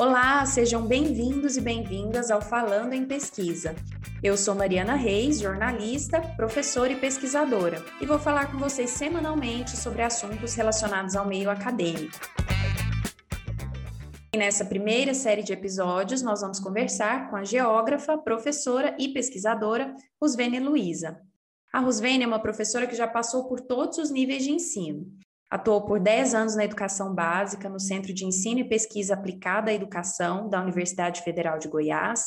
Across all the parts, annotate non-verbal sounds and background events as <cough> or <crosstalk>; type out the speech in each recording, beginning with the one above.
Olá, sejam bem-vindos e bem-vindas ao Falando em Pesquisa. Eu sou Mariana Reis, jornalista, professora e pesquisadora, e vou falar com vocês semanalmente sobre assuntos relacionados ao meio acadêmico. E nessa primeira série de episódios, nós vamos conversar com a geógrafa, professora e pesquisadora Rusvene Luiza. A Rusvene é uma professora que já passou por todos os níveis de ensino. Atuou por 10 anos na educação básica no Centro de Ensino e Pesquisa Aplicada à Educação da Universidade Federal de Goiás.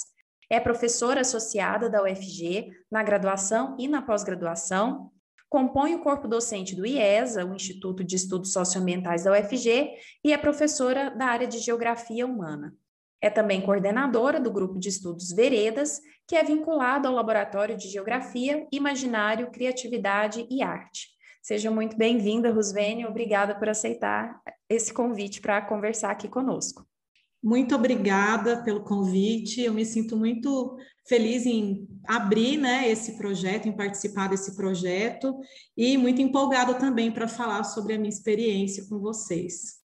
É professora associada da UFG na graduação e na pós-graduação. Compõe o corpo docente do IESA, o Instituto de Estudos Socioambientais da UFG, e é professora da área de Geografia Humana. É também coordenadora do grupo de estudos Veredas, que é vinculado ao Laboratório de Geografia, Imaginário, Criatividade e Arte. Seja muito bem-vinda, Rusvene. Obrigada por aceitar esse convite para conversar aqui conosco. Muito obrigada pelo convite. Eu me sinto muito feliz em abrir né, esse projeto, em participar desse projeto e muito empolgada também para falar sobre a minha experiência com vocês.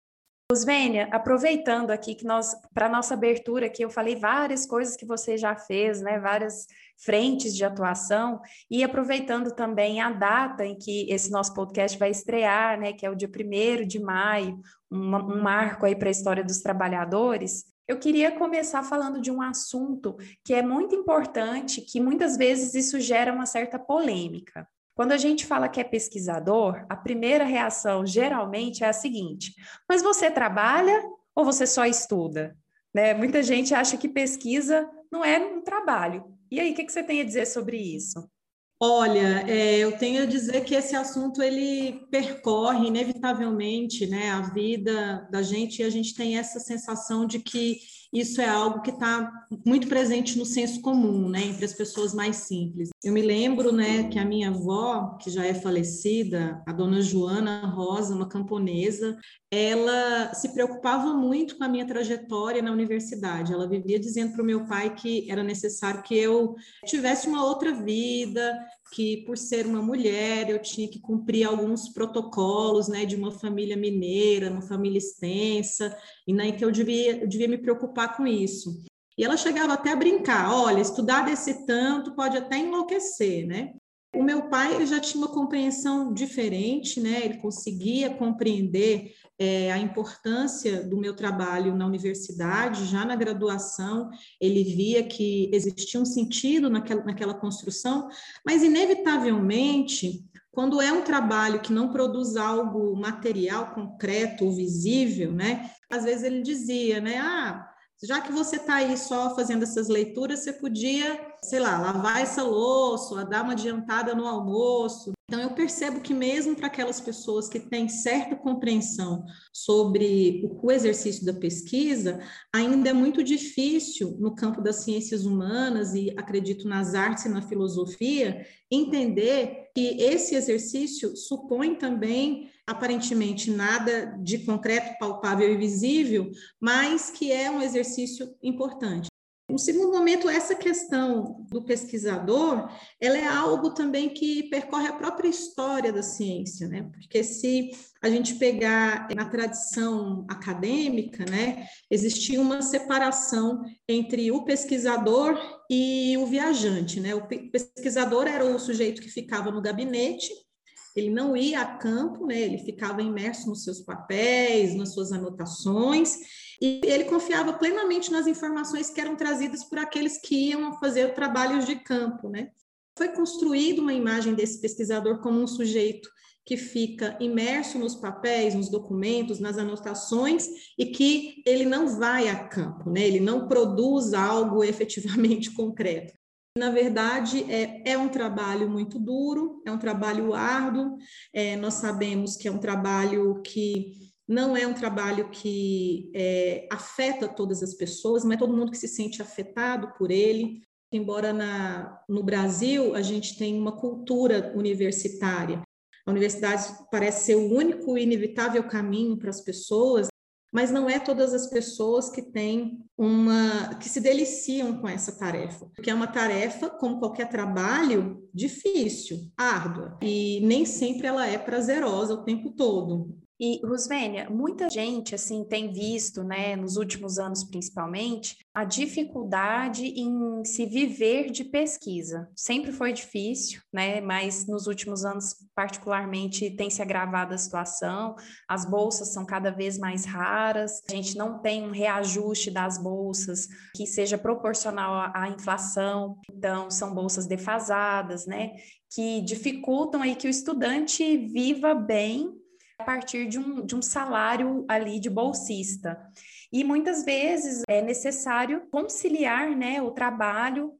Osvênia, aproveitando aqui que nós, para nossa abertura aqui, eu falei várias coisas que você já fez, né? Várias frentes de atuação, e aproveitando também a data em que esse nosso podcast vai estrear, né? Que é o dia 1 de maio, um, um marco aí para a história dos trabalhadores. Eu queria começar falando de um assunto que é muito importante, que muitas vezes isso gera uma certa polêmica. Quando a gente fala que é pesquisador, a primeira reação geralmente é a seguinte: mas você trabalha ou você só estuda? Né? Muita gente acha que pesquisa não é um trabalho. E aí, o que, que você tem a dizer sobre isso? Olha, é, eu tenho a dizer que esse assunto ele percorre inevitavelmente, né, a vida da gente e a gente tem essa sensação de que isso é algo que está muito presente no senso comum, né, entre as pessoas mais simples. Eu me lembro, né, que a minha avó, que já é falecida, a dona Joana Rosa, uma camponesa, ela se preocupava muito com a minha trajetória na universidade. Ela vivia dizendo para o meu pai que era necessário que eu tivesse uma outra vida, que por ser uma mulher eu tinha que cumprir alguns protocolos, né, de uma família mineira, uma família extensa, e né, que eu devia, eu devia me preocupar com isso. E ela chegava até a brincar, olha, estudar desse tanto pode até enlouquecer, né? O meu pai ele já tinha uma compreensão diferente, né? Ele conseguia compreender é, a importância do meu trabalho na universidade, já na graduação, ele via que existia um sentido naquela, naquela construção, mas inevitavelmente, quando é um trabalho que não produz algo material, concreto visível, né? Às vezes ele dizia, né? Ah, já que você está aí só fazendo essas leituras, você podia, sei lá, lavar essa louça, dar uma adiantada no almoço. Então, eu percebo que, mesmo para aquelas pessoas que têm certa compreensão sobre o exercício da pesquisa, ainda é muito difícil, no campo das ciências humanas e acredito nas artes e na filosofia, entender que esse exercício supõe também aparentemente nada de concreto, palpável e visível, mas que é um exercício importante. No segundo momento, essa questão do pesquisador, ela é algo também que percorre a própria história da ciência, né? Porque se a gente pegar na tradição acadêmica, né, existia uma separação entre o pesquisador e o viajante, né? O pesquisador era o sujeito que ficava no gabinete ele não ia a campo, né? ele ficava imerso nos seus papéis, nas suas anotações, e ele confiava plenamente nas informações que eram trazidas por aqueles que iam fazer trabalhos de campo. Né? Foi construída uma imagem desse pesquisador como um sujeito que fica imerso nos papéis, nos documentos, nas anotações e que ele não vai a campo, né? ele não produz algo <laughs> efetivamente concreto. Na verdade, é, é um trabalho muito duro, é um trabalho árduo, é, nós sabemos que é um trabalho que não é um trabalho que é, afeta todas as pessoas, não é todo mundo que se sente afetado por ele. Embora na, no Brasil a gente tenha uma cultura universitária, a universidade parece ser o único e inevitável caminho para as pessoas, mas não é todas as pessoas que têm uma que se deliciam com essa tarefa, porque é uma tarefa, como qualquer trabalho, difícil, árdua, e nem sempre ela é prazerosa o tempo todo. E, Rusvênia, muita gente, assim, tem visto, né, nos últimos anos principalmente, a dificuldade em se viver de pesquisa. Sempre foi difícil, né, mas nos últimos anos, particularmente, tem se agravado a situação, as bolsas são cada vez mais raras, a gente não tem um reajuste das bolsas que seja proporcional à inflação, então são bolsas defasadas, né, que dificultam aí que o estudante viva bem a partir de um, de um salário ali de bolsista. E muitas vezes é necessário conciliar né, o trabalho,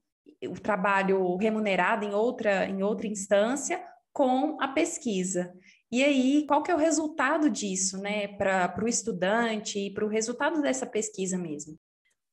o trabalho remunerado em outra, em outra instância com a pesquisa. E aí, qual que é o resultado disso, né, para o estudante e para o resultado dessa pesquisa mesmo?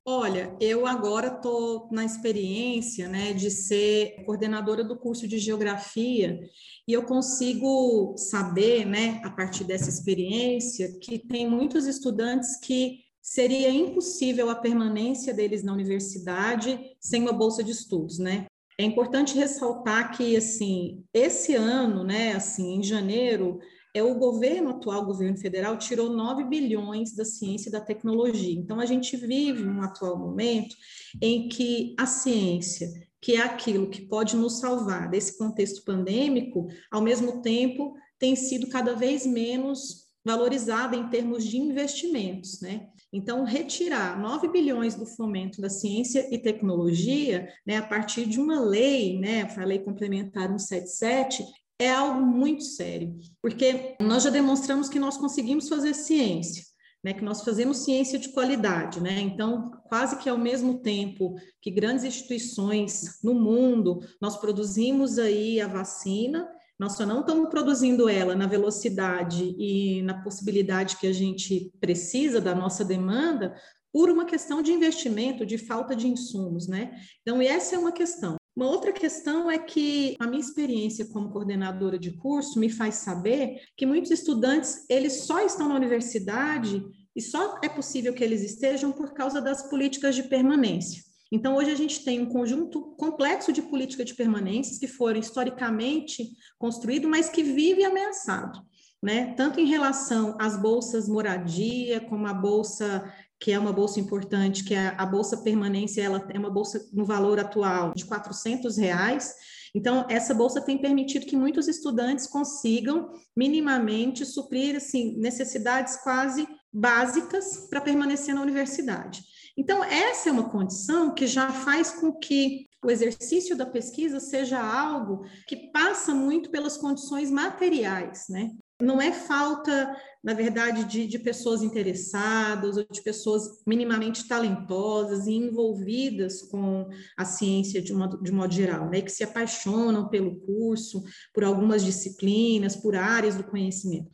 Olha, eu agora estou na experiência né, de ser coordenadora do curso de geografia e eu consigo saber, né, a partir dessa experiência, que tem muitos estudantes que seria impossível a permanência deles na universidade sem uma bolsa de estudos, né? É importante ressaltar que, assim, esse ano, né, assim, em janeiro, é o governo atual, o governo federal, tirou 9 bilhões da ciência e da tecnologia. Então, a gente vive um atual momento em que a ciência, que é aquilo que pode nos salvar desse contexto pandêmico, ao mesmo tempo tem sido cada vez menos valorizada em termos de investimentos, né? Então, retirar 9 bilhões do fomento da ciência e tecnologia, né, a partir de uma lei, né, a lei complementar 177, é algo muito sério, porque nós já demonstramos que nós conseguimos fazer ciência, né, que nós fazemos ciência de qualidade, né? Então, quase que ao mesmo tempo que grandes instituições no mundo, nós produzimos aí a vacina, nós só não estamos produzindo ela na velocidade e na possibilidade que a gente precisa da nossa demanda por uma questão de investimento, de falta de insumos, né? Então, essa é uma questão. Uma outra questão é que a minha experiência como coordenadora de curso me faz saber que muitos estudantes, eles só estão na universidade e só é possível que eles estejam por causa das políticas de permanência. Então, hoje a gente tem um conjunto complexo de políticas de permanência que foram historicamente construídos, mas que vive ameaçado, né? Tanto em relação às bolsas moradia, como a bolsa que é uma bolsa importante, que é a bolsa permanência, ela é uma bolsa no valor atual de 400 reais. Então, essa bolsa tem permitido que muitos estudantes consigam minimamente suprir assim, necessidades quase básicas para permanecer na universidade. Então, essa é uma condição que já faz com que o exercício da pesquisa seja algo que passa muito pelas condições materiais, né? Não é falta, na verdade, de, de, pessoas interessadas ou de pessoas minimamente talentosas e envolvidas com a ciência de, uma, de modo geral, né? que se apaixonam pelo curso, por algumas disciplinas, por áreas do conhecimento.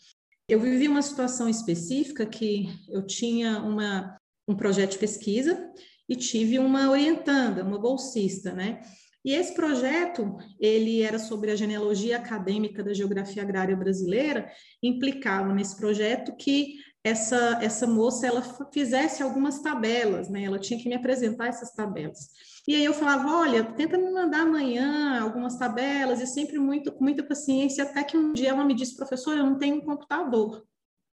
Eu vivi uma situação específica que eu tinha uma, um projeto de pesquisa e tive uma orientanda, uma bolsista, né? E esse projeto, ele era sobre a genealogia acadêmica da geografia agrária brasileira, implicava nesse projeto que essa, essa moça ela fizesse algumas tabelas, né? Ela tinha que me apresentar essas tabelas. E aí eu falava, olha, tenta me mandar amanhã algumas tabelas, e sempre muito, com muita paciência, até que um dia ela me disse, professor, eu não tenho um computador.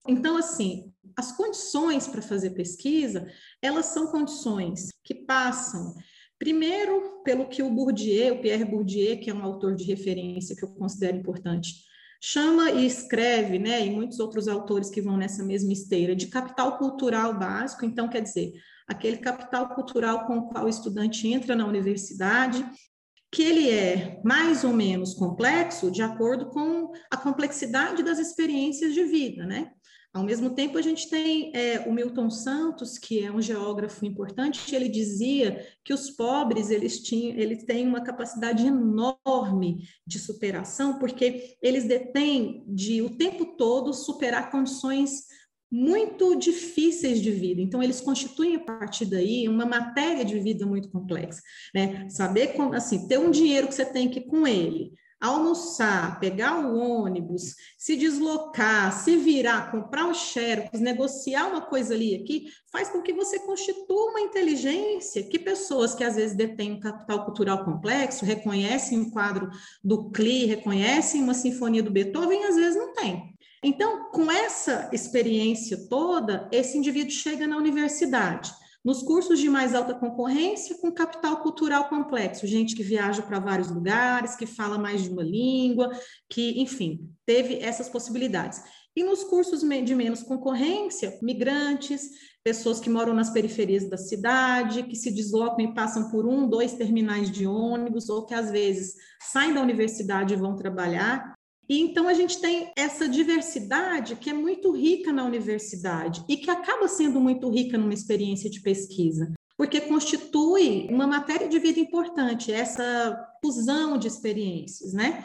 Então, assim, as condições para fazer pesquisa, elas são condições que passam Primeiro, pelo que o Bourdieu, o Pierre Bourdieu, que é um autor de referência que eu considero importante, chama e escreve, né, e muitos outros autores que vão nessa mesma esteira, de capital cultural básico. Então, quer dizer, aquele capital cultural com o qual o estudante entra na universidade, que ele é mais ou menos complexo de acordo com a complexidade das experiências de vida, né? Ao mesmo tempo, a gente tem é, o Milton Santos, que é um geógrafo importante, ele dizia que os pobres eles, tinham, eles têm uma capacidade enorme de superação, porque eles detêm de o tempo todo superar condições muito difíceis de vida. Então, eles constituem a partir daí uma matéria de vida muito complexa. Né? Saber como, assim, ter um dinheiro que você tem que ir com ele, almoçar, pegar o ônibus, se deslocar, se virar, comprar um xerox, negociar uma coisa ali aqui, faz com que você constitua uma inteligência que pessoas que às vezes detêm um capital cultural complexo, reconhecem um quadro do Klee, reconhecem uma sinfonia do Beethoven, às vezes não têm. Então, com essa experiência toda, esse indivíduo chega na universidade. Nos cursos de mais alta concorrência, com capital cultural complexo, gente que viaja para vários lugares, que fala mais de uma língua, que, enfim, teve essas possibilidades. E nos cursos de menos concorrência, migrantes, pessoas que moram nas periferias da cidade, que se deslocam e passam por um, dois terminais de ônibus, ou que às vezes saem da universidade e vão trabalhar. E então a gente tem essa diversidade que é muito rica na universidade e que acaba sendo muito rica numa experiência de pesquisa, porque constitui uma matéria de vida importante, essa fusão de experiências, né?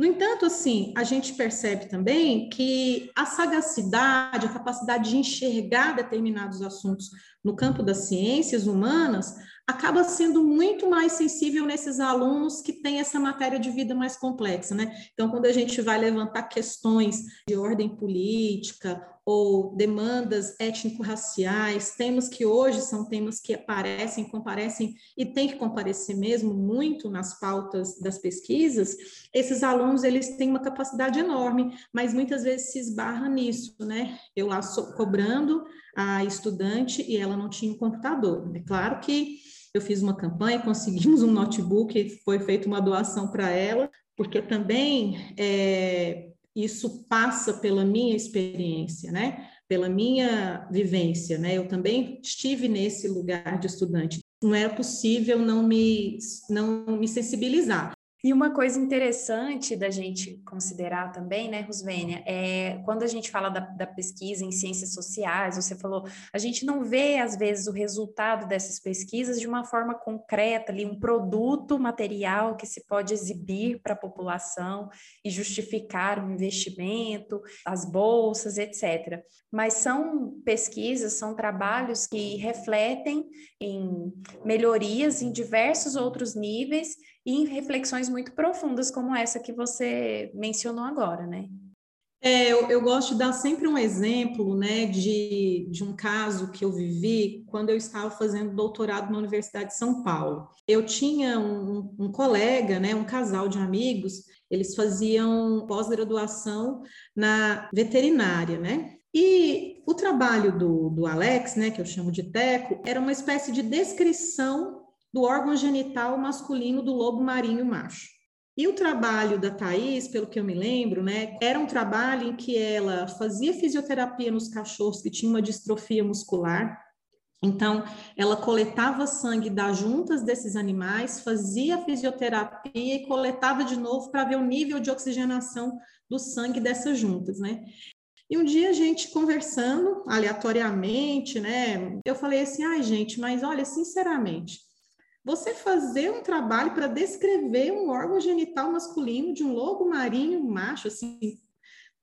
No entanto, assim, a gente percebe também que a sagacidade, a capacidade de enxergar determinados assuntos no campo das ciências humanas acaba sendo muito mais sensível nesses alunos que têm essa matéria de vida mais complexa, né? Então, quando a gente vai levantar questões de ordem política ou demandas étnico-raciais, temas que hoje são temas que aparecem, comparecem e tem que comparecer mesmo muito nas pautas das pesquisas, esses alunos eles têm uma capacidade enorme, mas muitas vezes se esbarra nisso, né? Eu lá cobrando a estudante e ela não tinha um computador. É claro que eu fiz uma campanha, conseguimos um notebook, foi feita uma doação para ela, porque também é, isso passa pela minha experiência, né? Pela minha vivência, né? Eu também estive nesse lugar de estudante. Não era possível não me, não me sensibilizar. E uma coisa interessante da gente considerar também, né, Rosvênia, é quando a gente fala da, da, pesquisa em ciências sociais, você falou, a gente não vê, às vezes, o resultado dessas pesquisas de uma forma concreta, ali, um produto material que se pode exibir para a população e justificar um investimento, as bolsas, etc. Mas são pesquisas, são trabalhos que refletem em melhorias em diversos outros níveis e em reflexões muito profundas como essa que você mencionou agora, né? É, eu, eu, gosto de dar sempre um exemplo, né, de, de um caso que eu vivi quando eu estava fazendo doutorado na Universidade de São Paulo. Eu tinha um, um colega, né, um casal de amigos, eles faziam pós-graduação na veterinária, né? E o trabalho do, do Alex, né, que eu chamo de Teco, era uma espécie de descrição do órgão genital masculino do lobo marinho macho. E o trabalho da Thais, pelo que eu me lembro, né, era um trabalho em que ela fazia fisioterapia nos cachorros que tinham uma distrofia muscular. Então, ela coletava sangue das juntas desses animais, fazia fisioterapia e coletava de novo para ver o nível de oxigenação do sangue dessas juntas, né? E um dia a gente conversando aleatoriamente, né? Eu falei assim: ai, gente, mas olha, sinceramente, você fazer um trabalho para descrever um órgão genital masculino de um lobo marinho macho, assim,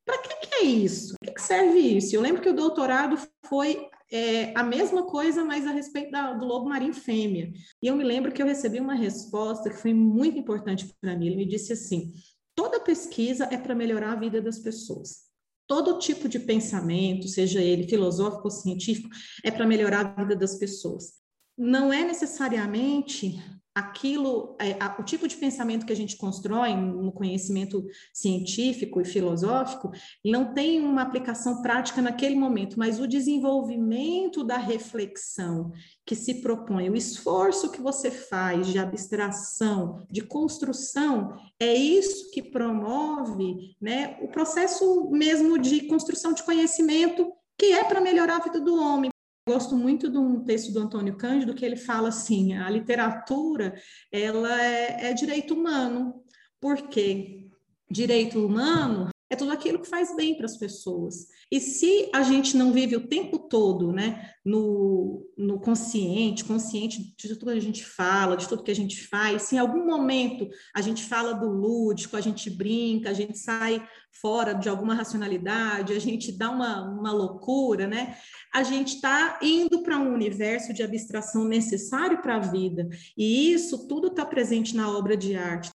para que, que, é isso? Para que, que, serve isso? Eu lembro que o doutorado foi é, a mesma coisa, mas a respeito da, do lobo marinho fêmea. E eu me lembro que eu recebi uma resposta que foi muito importante para mim. Ele me disse assim: toda pesquisa é para melhorar a vida das pessoas. Todo tipo de pensamento, seja ele filosófico ou científico, é para melhorar a vida das pessoas não é necessariamente aquilo, é, o tipo de pensamento que a gente constrói no conhecimento científico e filosófico, não tem uma aplicação prática naquele momento, mas o desenvolvimento da reflexão que se propõe, o esforço que você faz de abstração, de construção, é isso que promove né, o processo mesmo de construção de conhecimento que é para melhorar a vida do homem, Gosto muito de um texto do Antônio Cândido que ele fala assim: a literatura ela é, é direito humano, porque direito humano é tudo aquilo que faz bem para as pessoas. E se a gente não vive o tempo todo né, no, no consciente, consciente de tudo que a gente fala, de tudo que a gente faz, se em algum momento a gente fala do lúdico, a gente brinca, a gente sai fora de alguma racionalidade, a gente dá uma, uma loucura, né? A gente está indo para um universo de abstração necessário para a vida. E isso tudo está presente na obra de arte.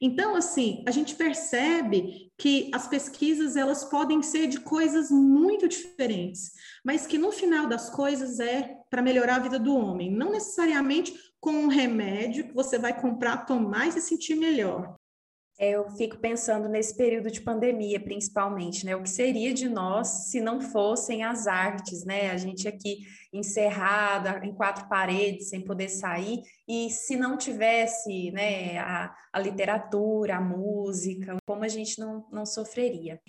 Então, assim, a gente percebe que as pesquisas elas podem ser de coisas muito diferentes, mas que no final das coisas é para melhorar a vida do homem, não necessariamente com um remédio que você vai comprar, tomar e se sentir melhor. É, eu fico pensando nesse período de pandemia, principalmente, né? O que seria de nós se não fossem as artes, né? A gente aqui encerrada em quatro paredes, sem poder sair, e se não tivesse, né, a, a literatura, a música, como a gente não, não sofreria.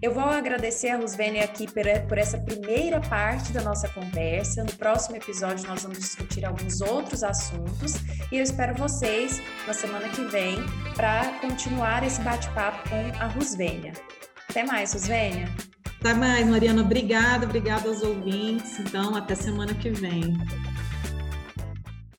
Eu vou agradecer a Rusvene aqui por, por, essa primeira parte da nossa conversa. No próximo episódio, nós vamos discutir alguns outros assuntos e eu espero vocês na semana que vem para continuar esse bate-papo com a Rusvênia. Até mais, Rusvênia. Até mais, Mariana. Obrigada, obrigada aos ouvintes. Então, até semana que vem.